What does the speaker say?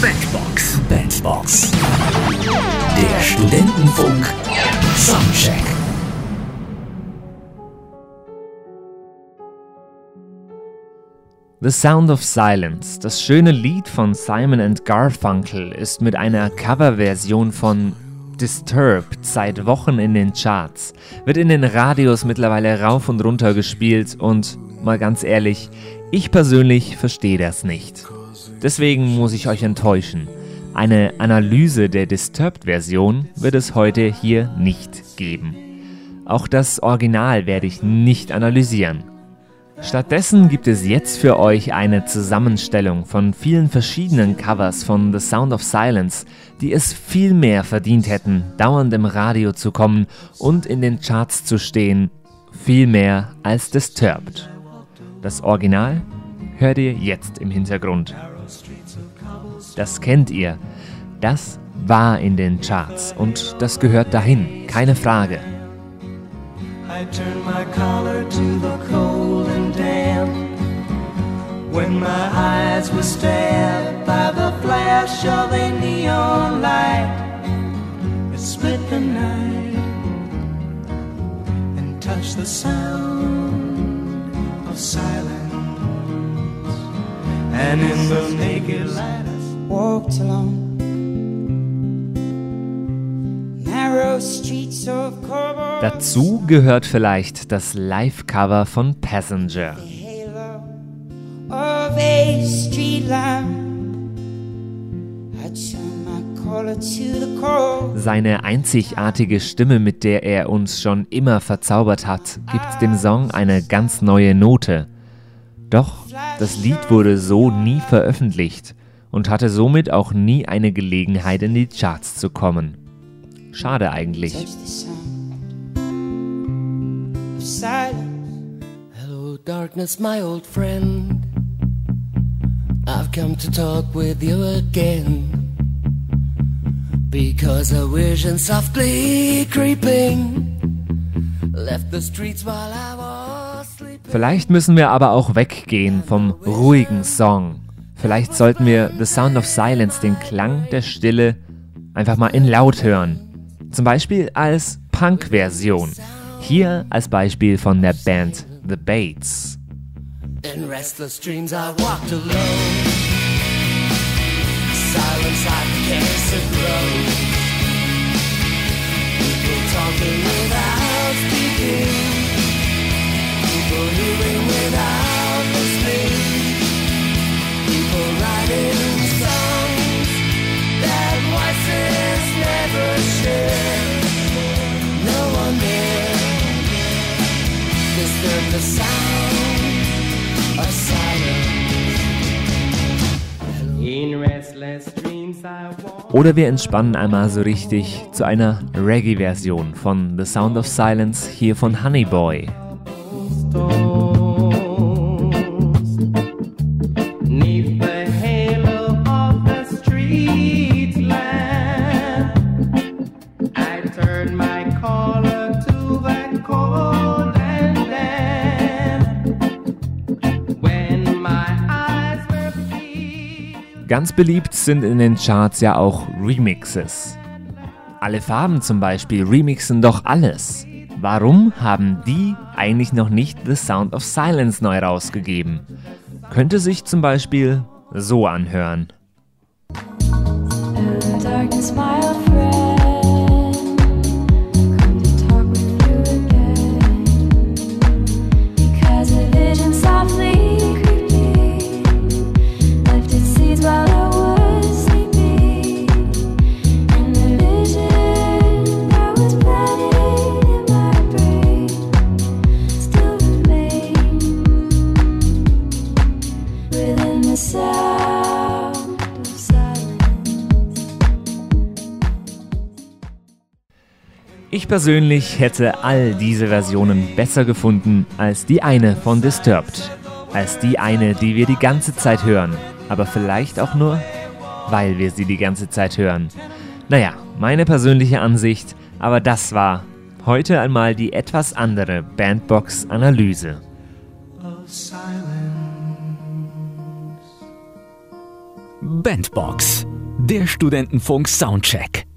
Bandbox. Bandbox. Der Studentenfunk. Soundcheck. The Sound of Silence, das schöne Lied von Simon and Garfunkel, ist mit einer Coverversion von Disturbed seit Wochen in den Charts, wird in den Radios mittlerweile rauf und runter gespielt und, mal ganz ehrlich, ich persönlich verstehe das nicht. Deswegen muss ich euch enttäuschen. Eine Analyse der Disturbed-Version wird es heute hier nicht geben. Auch das Original werde ich nicht analysieren. Stattdessen gibt es jetzt für euch eine Zusammenstellung von vielen verschiedenen Covers von The Sound of Silence, die es viel mehr verdient hätten, dauernd im Radio zu kommen und in den Charts zu stehen, viel mehr als Disturbed. Das Original hört ihr jetzt im Hintergrund. Das kennt ihr. Das war in den Charts und das gehört dahin, keine Frage. I turn my collar to the cold and damp When my eyes were stabbed by the flash of a neon And in the naked light I walked alone Dazu gehört vielleicht das Live-Cover von Passenger. Seine einzigartige Stimme, mit der er uns schon immer verzaubert hat, gibt dem Song eine ganz neue Note. Doch das Lied wurde so nie veröffentlicht und hatte somit auch nie eine Gelegenheit in die Charts zu kommen. Schade eigentlich. Hello, darkness, my old friend. I've come to talk with you again. Because a vision softly creeping left the streets while I was. Vielleicht müssen wir aber auch weggehen vom ruhigen Song. Vielleicht sollten wir The Sound of Silence, den Klang der Stille, einfach mal in laut hören. Zum Beispiel als Punk-Version. Hier als Beispiel von der Band The Bates. In restless dreams I walked alone. Silence I can't grow. People talking without speaking. Oder wir entspannen einmal so richtig zu einer Reggae-Version von The Sound of Silence hier von Honey Ganz beliebt sind in den Charts ja auch Remixes. Alle Farben zum Beispiel remixen doch alles. Warum haben die eigentlich noch nicht The Sound of Silence neu rausgegeben? Könnte sich zum Beispiel so anhören. Ich persönlich hätte all diese Versionen besser gefunden als die eine von Disturbed. Als die eine, die wir die ganze Zeit hören. Aber vielleicht auch nur, weil wir sie die ganze Zeit hören. Naja, meine persönliche Ansicht, aber das war heute einmal die etwas andere Bandbox-Analyse. Bandbox. Der Studentenfunk Soundcheck.